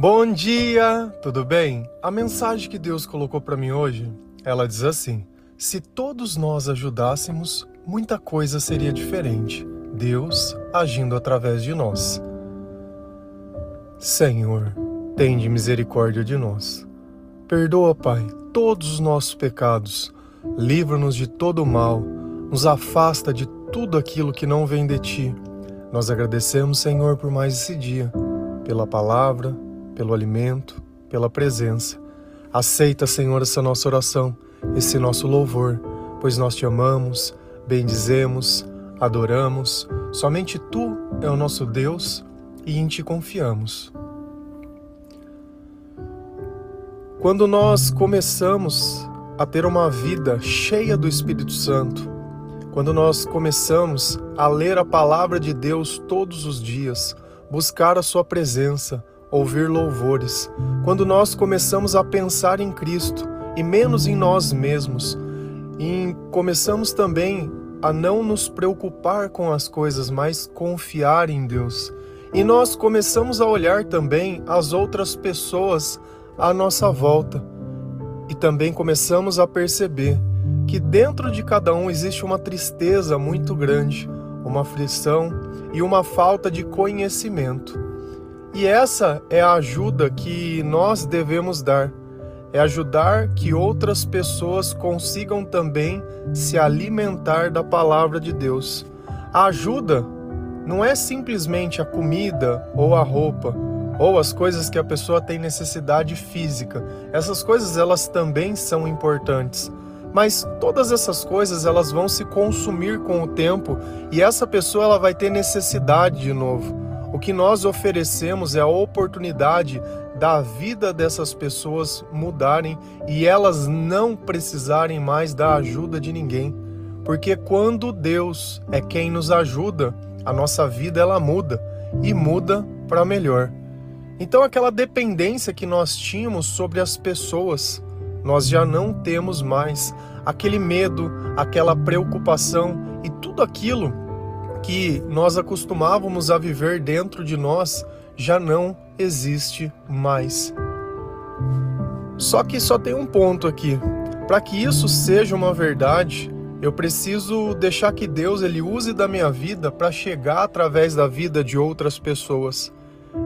Bom dia, tudo bem? A mensagem que Deus colocou para mim hoje, ela diz assim: se todos nós ajudássemos, muita coisa seria diferente. Deus agindo através de nós. Senhor, tende misericórdia de nós. Perdoa, Pai, todos os nossos pecados. Livra-nos de todo o mal. Nos afasta de tudo aquilo que não vem de ti. Nós agradecemos, Senhor, por mais esse dia, pela palavra, pelo alimento, pela presença. Aceita, Senhor, essa nossa oração, esse nosso louvor, pois nós te amamos, bendizemos, adoramos. Somente tu é o nosso Deus e em ti confiamos. Quando nós começamos a ter uma vida cheia do Espírito Santo, quando nós começamos a ler a palavra de Deus todos os dias, buscar a Sua presença, ouvir louvores, quando nós começamos a pensar em Cristo e menos em nós mesmos, e começamos também a não nos preocupar com as coisas, mas confiar em Deus. E nós começamos a olhar também as outras pessoas à nossa volta. E também começamos a perceber que dentro de cada um existe uma tristeza muito grande, uma aflição e uma falta de conhecimento. E essa é a ajuda que nós devemos dar. É ajudar que outras pessoas consigam também se alimentar da palavra de Deus. A ajuda não é simplesmente a comida ou a roupa ou as coisas que a pessoa tem necessidade física. Essas coisas elas também são importantes. Mas todas essas coisas elas vão se consumir com o tempo e essa pessoa ela vai ter necessidade de novo. O que nós oferecemos é a oportunidade da vida dessas pessoas mudarem e elas não precisarem mais da ajuda de ninguém. Porque quando Deus é quem nos ajuda, a nossa vida ela muda e muda para melhor. Então aquela dependência que nós tínhamos sobre as pessoas, nós já não temos mais. Aquele medo, aquela preocupação e tudo aquilo que nós acostumávamos a viver dentro de nós já não existe mais. Só que só tem um ponto aqui. Para que isso seja uma verdade, eu preciso deixar que Deus ele use da minha vida para chegar através da vida de outras pessoas.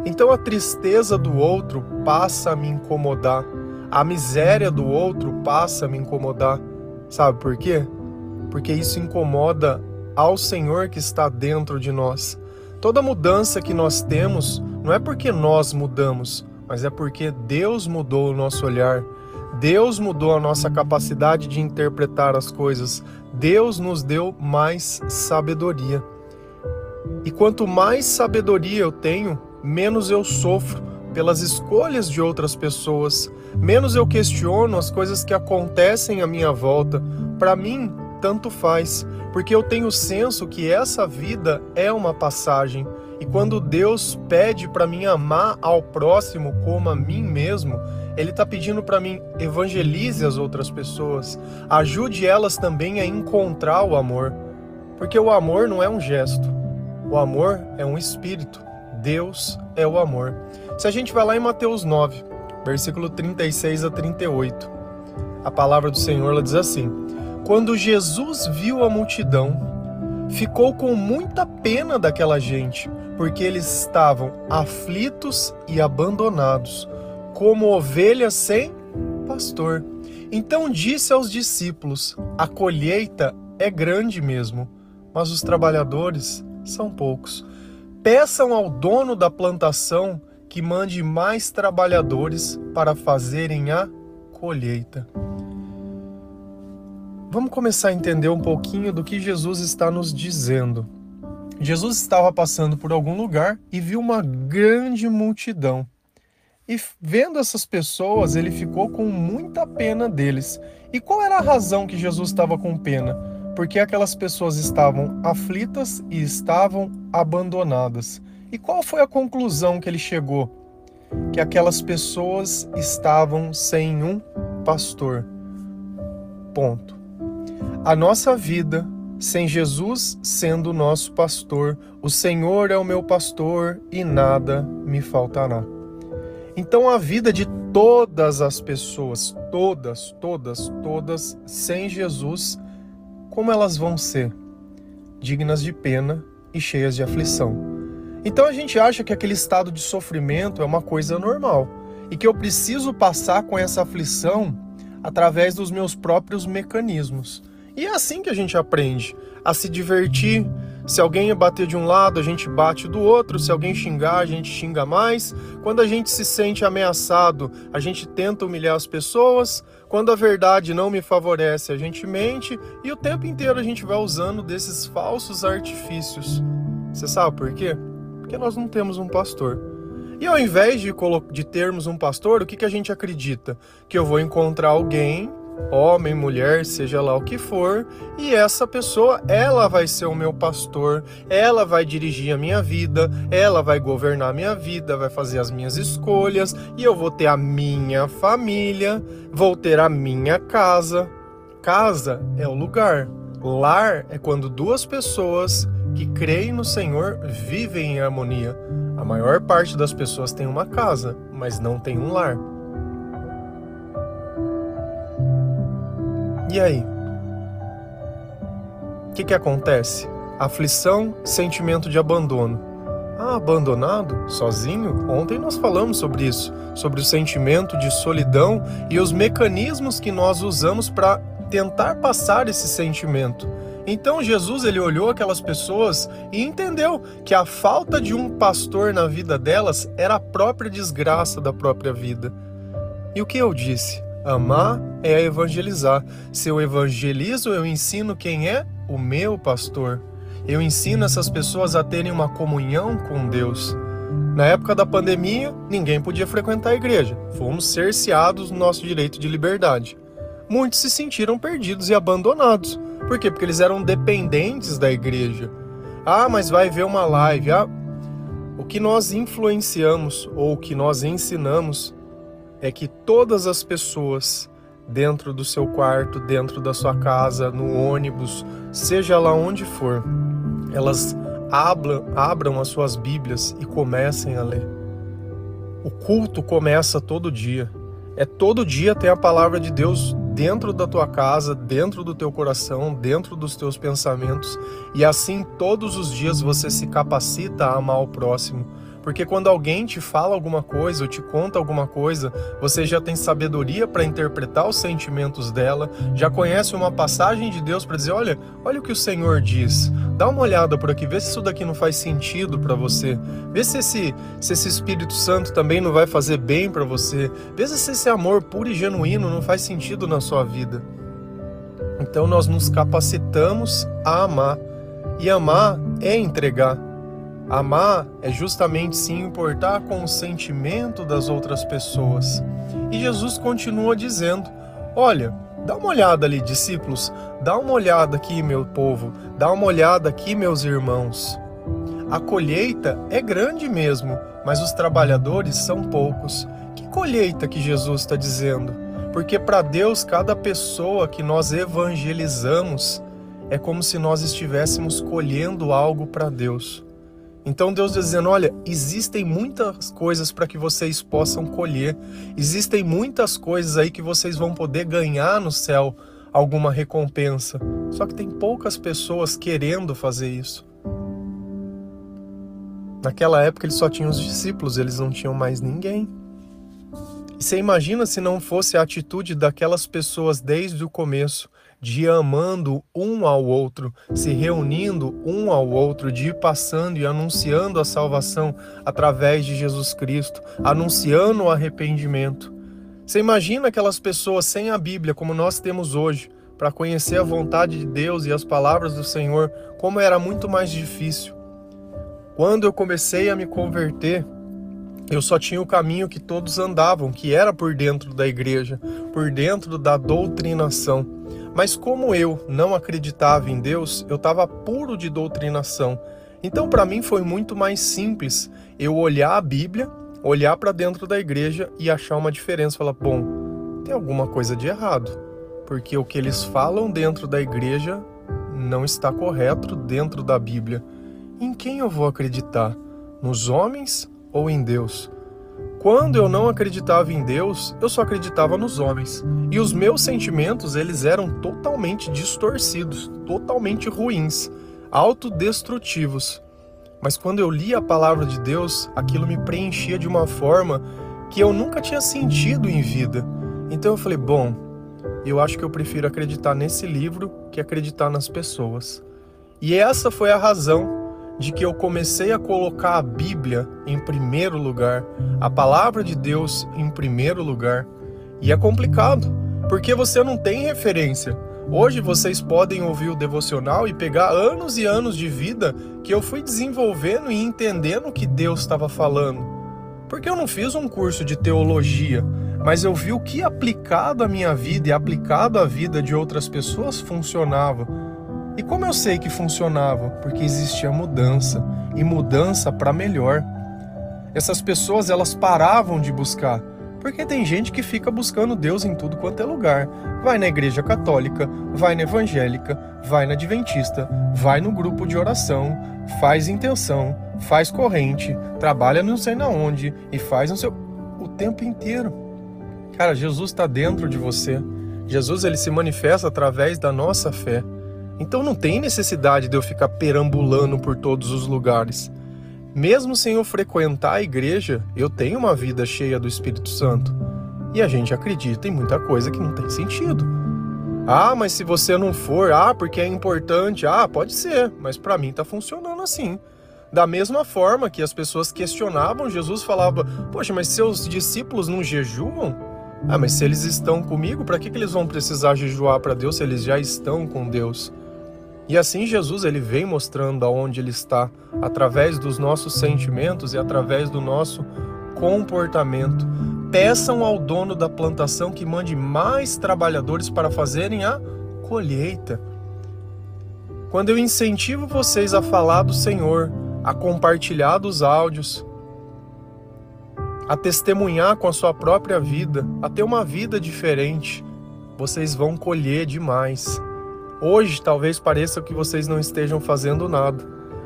Então a tristeza do outro passa a me incomodar, a miséria do outro passa a me incomodar. Sabe por quê? Porque isso incomoda ao Senhor que está dentro de nós. Toda mudança que nós temos não é porque nós mudamos, mas é porque Deus mudou o nosso olhar. Deus mudou a nossa capacidade de interpretar as coisas. Deus nos deu mais sabedoria. E quanto mais sabedoria eu tenho, menos eu sofro pelas escolhas de outras pessoas, menos eu questiono as coisas que acontecem à minha volta. Para mim, tanto faz, porque eu tenho o senso que essa vida é uma passagem. E quando Deus pede para mim amar ao próximo como a mim mesmo, Ele está pedindo para mim evangelize as outras pessoas, ajude elas também a encontrar o amor. Porque o amor não é um gesto, o amor é um espírito. Deus é o amor. Se a gente vai lá em Mateus 9, versículo 36 a 38, a palavra do Senhor ela diz assim: quando Jesus viu a multidão, ficou com muita pena daquela gente, porque eles estavam aflitos e abandonados, como ovelhas sem pastor. Então disse aos discípulos: A colheita é grande mesmo, mas os trabalhadores são poucos. Peçam ao dono da plantação que mande mais trabalhadores para fazerem a colheita. Vamos começar a entender um pouquinho do que Jesus está nos dizendo. Jesus estava passando por algum lugar e viu uma grande multidão. E vendo essas pessoas, ele ficou com muita pena deles. E qual era a razão que Jesus estava com pena? Porque aquelas pessoas estavam aflitas e estavam abandonadas. E qual foi a conclusão que ele chegou? Que aquelas pessoas estavam sem um pastor. Ponto. A nossa vida, sem Jesus sendo o nosso pastor, o Senhor é o meu pastor e nada me faltará. Então a vida de todas as pessoas, todas, todas, todas, sem Jesus, como elas vão ser? Dignas de pena e cheias de aflição. Então a gente acha que aquele estado de sofrimento é uma coisa normal e que eu preciso passar com essa aflição através dos meus próprios mecanismos. E é assim que a gente aprende a se divertir. Se alguém bater de um lado, a gente bate do outro. Se alguém xingar, a gente xinga mais. Quando a gente se sente ameaçado, a gente tenta humilhar as pessoas. Quando a verdade não me favorece, a gente mente. E o tempo inteiro a gente vai usando desses falsos artifícios. Você sabe por quê? Porque nós não temos um pastor. E ao invés de, de termos um pastor, o que, que a gente acredita? Que eu vou encontrar alguém homem, mulher, seja lá o que for, e essa pessoa, ela vai ser o meu pastor, ela vai dirigir a minha vida, ela vai governar a minha vida, vai fazer as minhas escolhas, e eu vou ter a minha família, vou ter a minha casa. Casa é o lugar. Lar é quando duas pessoas que creem no Senhor vivem em harmonia. A maior parte das pessoas tem uma casa, mas não tem um lar. E aí? O que, que acontece? Aflição, sentimento de abandono. Ah, abandonado? Sozinho? Ontem nós falamos sobre isso, sobre o sentimento de solidão e os mecanismos que nós usamos para tentar passar esse sentimento. Então Jesus ele olhou aquelas pessoas e entendeu que a falta de um pastor na vida delas era a própria desgraça da própria vida. E o que eu disse? Amar é evangelizar. Se eu evangelizo, eu ensino quem é o meu pastor. Eu ensino essas pessoas a terem uma comunhão com Deus. Na época da pandemia, ninguém podia frequentar a igreja. Fomos cerceados do nosso direito de liberdade. Muitos se sentiram perdidos e abandonados. Por quê? Porque eles eram dependentes da igreja. Ah, mas vai ver uma live. Ah, o que nós influenciamos ou o que nós ensinamos é que todas as pessoas dentro do seu quarto, dentro da sua casa, no ônibus, seja lá onde for, elas abram, abram as suas Bíblias e comecem a ler. O culto começa todo dia. É todo dia ter a palavra de Deus dentro da tua casa, dentro do teu coração, dentro dos teus pensamentos, e assim todos os dias você se capacita a amar o próximo porque quando alguém te fala alguma coisa ou te conta alguma coisa, você já tem sabedoria para interpretar os sentimentos dela, já conhece uma passagem de Deus para dizer: olha, olha o que o Senhor diz. Dá uma olhada por aqui, vê se isso daqui não faz sentido para você. Vê se esse, se esse Espírito Santo também não vai fazer bem para você. Vê se esse amor puro e genuíno não faz sentido na sua vida. Então nós nos capacitamos a amar. E amar é entregar. Amar é justamente se importar com o sentimento das outras pessoas. E Jesus continua dizendo: Olha, dá uma olhada ali, discípulos, dá uma olhada aqui, meu povo, dá uma olhada aqui, meus irmãos. A colheita é grande mesmo, mas os trabalhadores são poucos. Que colheita que Jesus está dizendo? Porque para Deus, cada pessoa que nós evangelizamos é como se nós estivéssemos colhendo algo para Deus. Então Deus dizendo: olha, existem muitas coisas para que vocês possam colher, existem muitas coisas aí que vocês vão poder ganhar no céu alguma recompensa. Só que tem poucas pessoas querendo fazer isso. Naquela época eles só tinham os discípulos, eles não tinham mais ninguém. E você imagina se não fosse a atitude daquelas pessoas desde o começo de amando um ao outro, se reunindo um ao outro, de ir passando e anunciando a salvação através de Jesus Cristo, anunciando o arrependimento. Você imagina aquelas pessoas sem a Bíblia, como nós temos hoje, para conhecer a vontade de Deus e as palavras do Senhor, como era muito mais difícil. Quando eu comecei a me converter, eu só tinha o caminho que todos andavam, que era por dentro da igreja, por dentro da doutrinação. Mas como eu não acreditava em Deus, eu estava puro de doutrinação. Então, para mim, foi muito mais simples eu olhar a Bíblia, olhar para dentro da igreja e achar uma diferença. Falar, bom, tem alguma coisa de errado, porque o que eles falam dentro da igreja não está correto dentro da Bíblia. Em quem eu vou acreditar? Nos homens ou em Deus? Quando eu não acreditava em Deus, eu só acreditava nos homens. E os meus sentimentos, eles eram totalmente distorcidos, totalmente ruins, autodestrutivos. Mas quando eu li a palavra de Deus, aquilo me preenchia de uma forma que eu nunca tinha sentido em vida. Então eu falei, bom, eu acho que eu prefiro acreditar nesse livro que acreditar nas pessoas. E essa foi a razão de que eu comecei a colocar a Bíblia em primeiro lugar, a palavra de Deus em primeiro lugar. E é complicado, porque você não tem referência. Hoje vocês podem ouvir o devocional e pegar anos e anos de vida que eu fui desenvolvendo e entendendo o que Deus estava falando. Porque eu não fiz um curso de teologia, mas eu vi o que aplicado à minha vida e aplicado à vida de outras pessoas funcionava. E como eu sei que funcionava? Porque existia mudança e mudança para melhor. Essas pessoas elas paravam de buscar, porque tem gente que fica buscando Deus em tudo quanto é lugar. Vai na igreja católica, vai na evangélica, vai na adventista, vai no grupo de oração, faz intenção, faz corrente, trabalha não sei na onde e faz no seu o tempo inteiro. Cara, Jesus está dentro de você. Jesus ele se manifesta através da nossa fé. Então não tem necessidade de eu ficar perambulando por todos os lugares. Mesmo sem eu frequentar a igreja, eu tenho uma vida cheia do Espírito Santo. E a gente acredita em muita coisa que não tem sentido. Ah, mas se você não for, ah, porque é importante. Ah, pode ser, mas para mim tá funcionando assim. Da mesma forma que as pessoas questionavam, Jesus falava: Poxa, mas seus discípulos não jejuam? Ah, mas se eles estão comigo, para que, que eles vão precisar jejuar para Deus se eles já estão com Deus? E assim Jesus ele vem mostrando aonde ele está através dos nossos sentimentos e através do nosso comportamento. Peçam ao dono da plantação que mande mais trabalhadores para fazerem a colheita. Quando eu incentivo vocês a falar do Senhor, a compartilhar dos áudios, a testemunhar com a sua própria vida, a ter uma vida diferente, vocês vão colher demais. Hoje talvez pareça que vocês não estejam fazendo nada,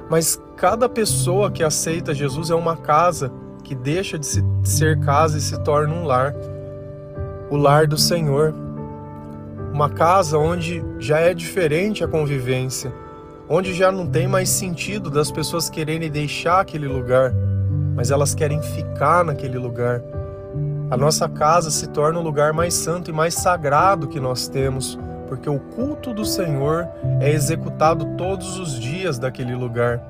mas cada pessoa que aceita Jesus é uma casa que deixa de ser casa e se torna um lar. O lar do Senhor. Uma casa onde já é diferente a convivência, onde já não tem mais sentido das pessoas quererem deixar aquele lugar, mas elas querem ficar naquele lugar. A nossa casa se torna o lugar mais santo e mais sagrado que nós temos porque o culto do Senhor é executado todos os dias daquele lugar.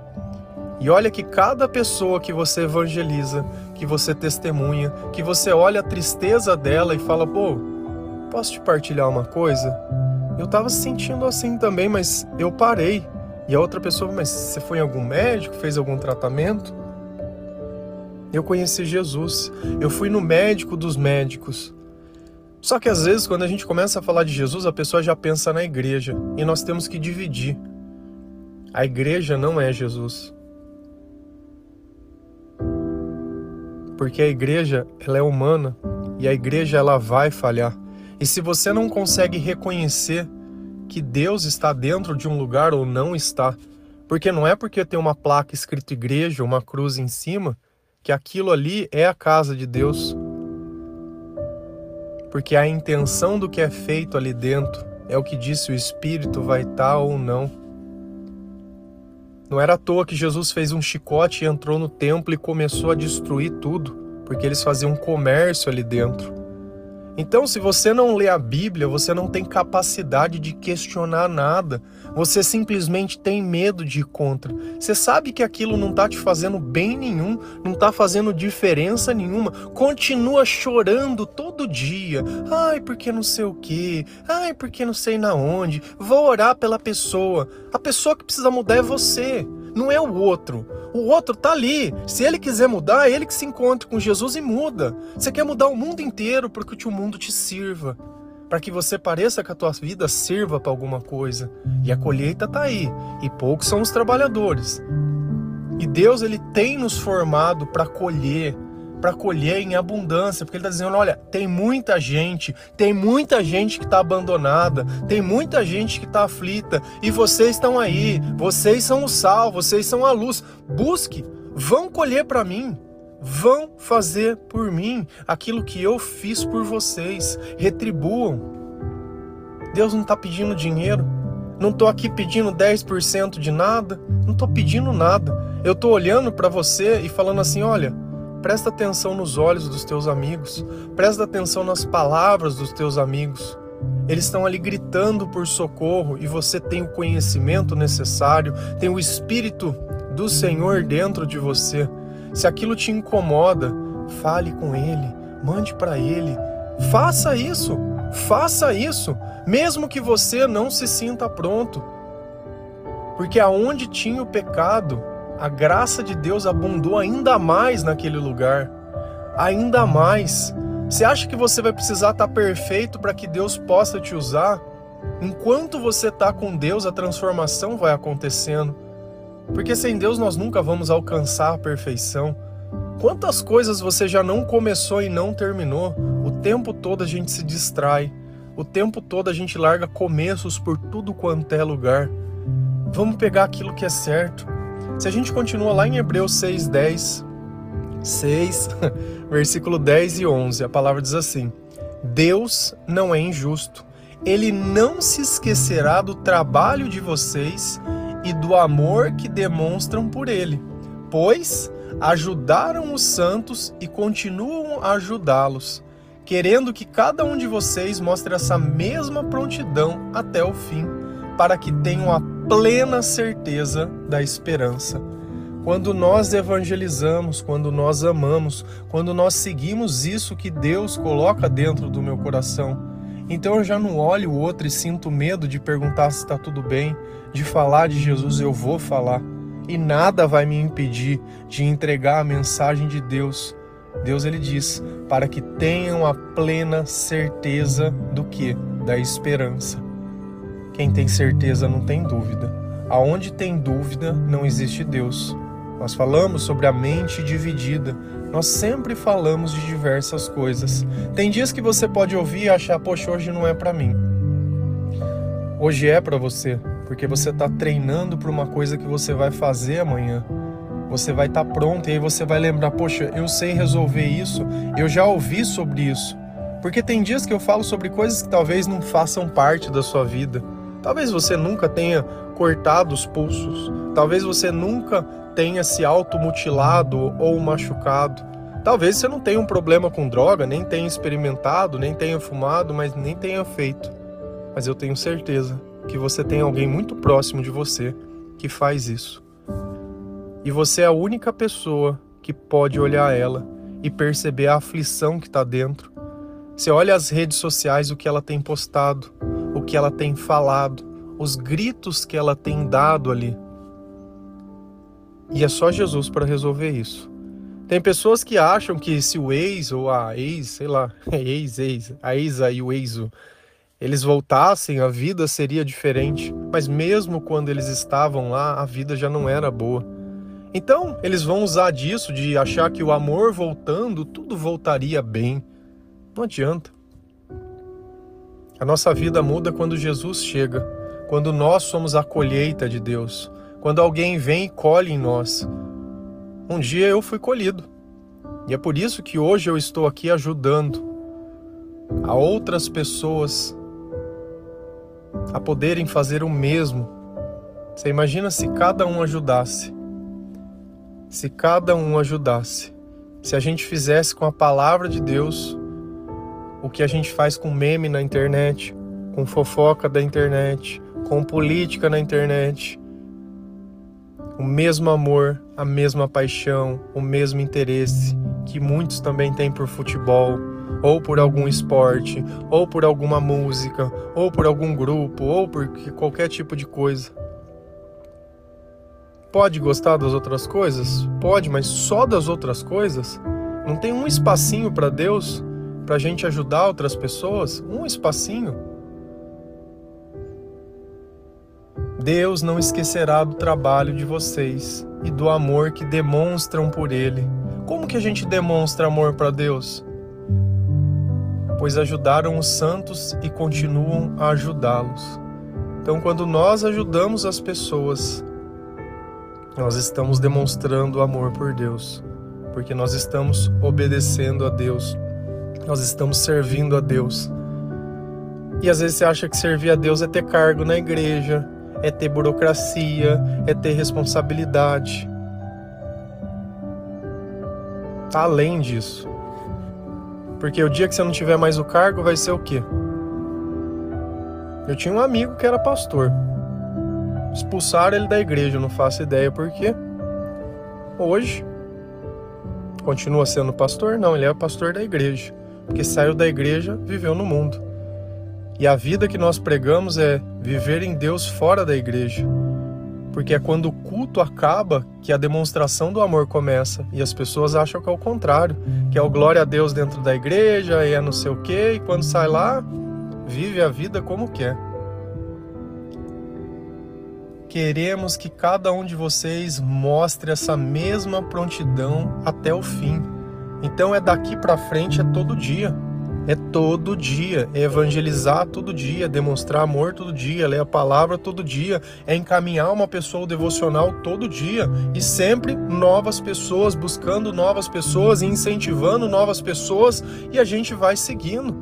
E olha que cada pessoa que você evangeliza, que você testemunha, que você olha a tristeza dela e fala: pô, posso te partilhar uma coisa? Eu estava se sentindo assim também, mas eu parei. E a outra pessoa, mas você foi em algum médico, fez algum tratamento? Eu conheci Jesus. Eu fui no médico dos médicos. Só que às vezes, quando a gente começa a falar de Jesus, a pessoa já pensa na igreja e nós temos que dividir. A igreja não é Jesus. Porque a igreja, ela é humana e a igreja ela vai falhar. E se você não consegue reconhecer que Deus está dentro de um lugar ou não está, porque não é porque tem uma placa escrito igreja, uma cruz em cima, que aquilo ali é a casa de Deus porque a intenção do que é feito ali dentro é o que disse o Espírito vai estar ou não. Não era à toa que Jesus fez um chicote e entrou no templo e começou a destruir tudo, porque eles faziam um comércio ali dentro. Então, se você não lê a Bíblia, você não tem capacidade de questionar nada. Você simplesmente tem medo de ir contra. Você sabe que aquilo não está te fazendo bem nenhum, não está fazendo diferença nenhuma. Continua chorando todo dia. Ai, porque não sei o quê. Ai, porque não sei na onde. Vou orar pela pessoa. A pessoa que precisa mudar é você não é o outro. O outro tá ali. Se ele quiser mudar, é ele que se encontre com Jesus e muda. Você quer mudar o mundo inteiro porque o mundo te sirva. Para que você pareça que a tua vida sirva para alguma coisa. E a colheita tá aí. E poucos são os trabalhadores. E Deus ele tem nos formado para colher, para colher em abundância, porque ele está dizendo: olha, tem muita gente, tem muita gente que está abandonada, tem muita gente que está aflita, e vocês estão aí, vocês são o sal, vocês são a luz. Busque, vão colher para mim, vão fazer por mim aquilo que eu fiz por vocês. Retribuam. Deus não está pedindo dinheiro. Não estou aqui pedindo 10% de nada. Não estou pedindo nada. Eu estou olhando para você e falando assim: olha, presta atenção nos olhos dos teus amigos. Presta atenção nas palavras dos teus amigos. Eles estão ali gritando por socorro e você tem o conhecimento necessário, tem o Espírito do Senhor dentro de você. Se aquilo te incomoda, fale com Ele, mande para Ele. Faça isso, faça isso, mesmo que você não se sinta pronto. Porque aonde tinha o pecado, a graça de Deus abundou ainda mais naquele lugar. Ainda mais. Você acha que você vai precisar estar perfeito para que Deus possa te usar? Enquanto você está com Deus, a transformação vai acontecendo. Porque sem Deus nós nunca vamos alcançar a perfeição. Quantas coisas você já não começou e não terminou? O tempo todo a gente se distrai. O tempo todo a gente larga começos por tudo quanto é lugar. Vamos pegar aquilo que é certo. Se a gente continua lá em Hebreus 6:10, 6, versículo 10 e 11, a palavra diz assim: Deus não é injusto. Ele não se esquecerá do trabalho de vocês e do amor que demonstram por ele, pois ajudaram os santos e continuam a ajudá-los, querendo que cada um de vocês mostre essa mesma prontidão até o fim, para que tenham a plena certeza da esperança. Quando nós evangelizamos, quando nós amamos, quando nós seguimos isso que Deus coloca dentro do meu coração, então eu já não olho o outro e sinto medo de perguntar se está tudo bem, de falar de Jesus, eu vou falar. E nada vai me impedir de entregar a mensagem de Deus. Deus ele diz: para que tenham a plena certeza do que? Da esperança. Quem tem certeza não tem dúvida. Aonde tem dúvida, não existe Deus. Nós falamos sobre a mente dividida. Nós sempre falamos de diversas coisas. Tem dias que você pode ouvir e achar, poxa, hoje não é para mim. Hoje é para você, porque você está treinando para uma coisa que você vai fazer amanhã. Você vai estar tá pronto e aí você vai lembrar, poxa, eu sei resolver isso, eu já ouvi sobre isso. Porque tem dias que eu falo sobre coisas que talvez não façam parte da sua vida. Talvez você nunca tenha cortado os pulsos. Talvez você nunca tenha se automutilado ou machucado. Talvez você não tenha um problema com droga, nem tenha experimentado, nem tenha fumado, mas nem tenha feito. Mas eu tenho certeza que você tem alguém muito próximo de você que faz isso. E você é a única pessoa que pode olhar ela e perceber a aflição que está dentro. Você olha as redes sociais, o que ela tem postado, que ela tem falado, os gritos que ela tem dado ali. E é só Jesus para resolver isso. Tem pessoas que acham que se o ex ou a ex, sei lá, ex, ex, a exa e o exo, eles voltassem, a vida seria diferente. Mas mesmo quando eles estavam lá, a vida já não era boa. Então, eles vão usar disso, de achar que o amor voltando, tudo voltaria bem. Não adianta. A nossa vida muda quando Jesus chega, quando nós somos a colheita de Deus, quando alguém vem e colhe em nós. Um dia eu fui colhido. E é por isso que hoje eu estou aqui ajudando a outras pessoas a poderem fazer o mesmo. Você imagina se cada um ajudasse? Se cada um ajudasse. Se a gente fizesse com a palavra de Deus o que a gente faz com meme na internet, com fofoca da internet, com política na internet. O mesmo amor, a mesma paixão, o mesmo interesse que muitos também têm por futebol, ou por algum esporte, ou por alguma música, ou por algum grupo, ou por qualquer tipo de coisa. Pode gostar das outras coisas? Pode, mas só das outras coisas? Não tem um espacinho para Deus, para a gente ajudar outras pessoas? Um espacinho? Deus não esquecerá do trabalho de vocês e do amor que demonstram por Ele. Como que a gente demonstra amor para Deus? pois ajudaram os santos e continuam a ajudá-los. Então, quando nós ajudamos as pessoas, nós estamos demonstrando amor por Deus, porque nós estamos obedecendo a Deus, nós estamos servindo a Deus. E às vezes você acha que servir a Deus é ter cargo na igreja, é ter burocracia, é ter responsabilidade. Tá além disso. Porque o dia que você não tiver mais o cargo vai ser o quê? Eu tinha um amigo que era pastor. Expulsaram ele da igreja, não faço ideia por quê. Hoje continua sendo pastor? Não, ele é pastor da igreja. Porque saiu da igreja, viveu no mundo. E a vida que nós pregamos é viver em Deus fora da igreja. Porque é quando o culto acaba que a demonstração do amor começa. E as pessoas acham que é o contrário, que é o glória a Deus dentro da igreja e é não sei o quê, e quando sai lá, vive a vida como quer. Queremos que cada um de vocês mostre essa mesma prontidão até o fim. Então é daqui para frente é todo dia. É todo dia, é evangelizar todo dia, demonstrar amor todo dia, ler a palavra todo dia, é encaminhar uma pessoa ao devocional todo dia e sempre novas pessoas, buscando novas pessoas e incentivando novas pessoas e a gente vai seguindo.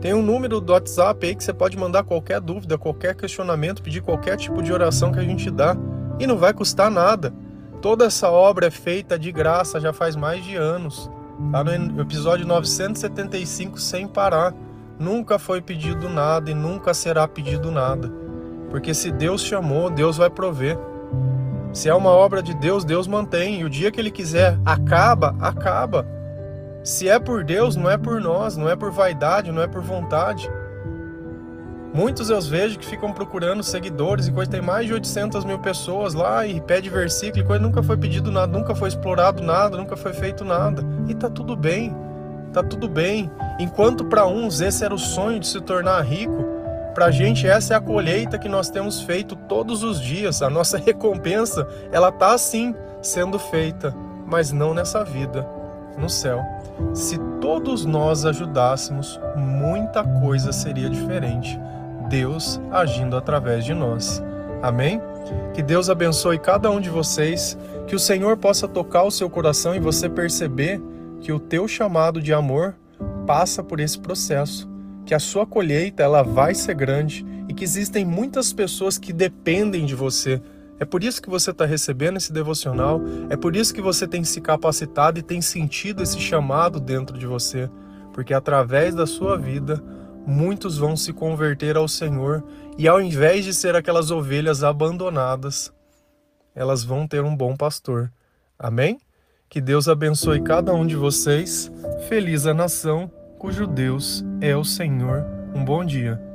Tem um número do WhatsApp aí que você pode mandar qualquer dúvida, qualquer questionamento, pedir qualquer tipo de oração que a gente dá e não vai custar nada. Toda essa obra é feita de graça já faz mais de anos. Tá no episódio 975 sem parar. Nunca foi pedido nada e nunca será pedido nada. Porque se Deus chamou, Deus vai prover. Se é uma obra de Deus, Deus mantém. E o dia que Ele quiser, acaba, acaba. Se é por Deus, não é por nós, não é por vaidade, não é por vontade. Muitos eu vejo que ficam procurando seguidores e coisa, tem mais de 800 mil pessoas lá e pede versículo e coisa, nunca foi pedido nada, nunca foi explorado nada, nunca foi feito nada. E tá tudo bem, tá tudo bem. Enquanto para uns esse era o sonho de se tornar rico, pra gente essa é a colheita que nós temos feito todos os dias. A nossa recompensa, ela tá assim sendo feita, mas não nessa vida, no céu. Se todos nós ajudássemos, muita coisa seria diferente. Deus agindo através de nós. Amém? Que Deus abençoe cada um de vocês, que o Senhor possa tocar o seu coração e você perceber que o teu chamado de amor passa por esse processo, que a sua colheita ela vai ser grande e que existem muitas pessoas que dependem de você. É por isso que você está recebendo esse devocional, é por isso que você tem se capacitado e tem sentido esse chamado dentro de você, porque através da sua vida muitos vão se converter ao Senhor e ao invés de ser aquelas ovelhas abandonadas, elas vão ter um bom pastor. Amém? Que Deus abençoe cada um de vocês. Feliz a nação cujo Deus é o Senhor. Um bom dia.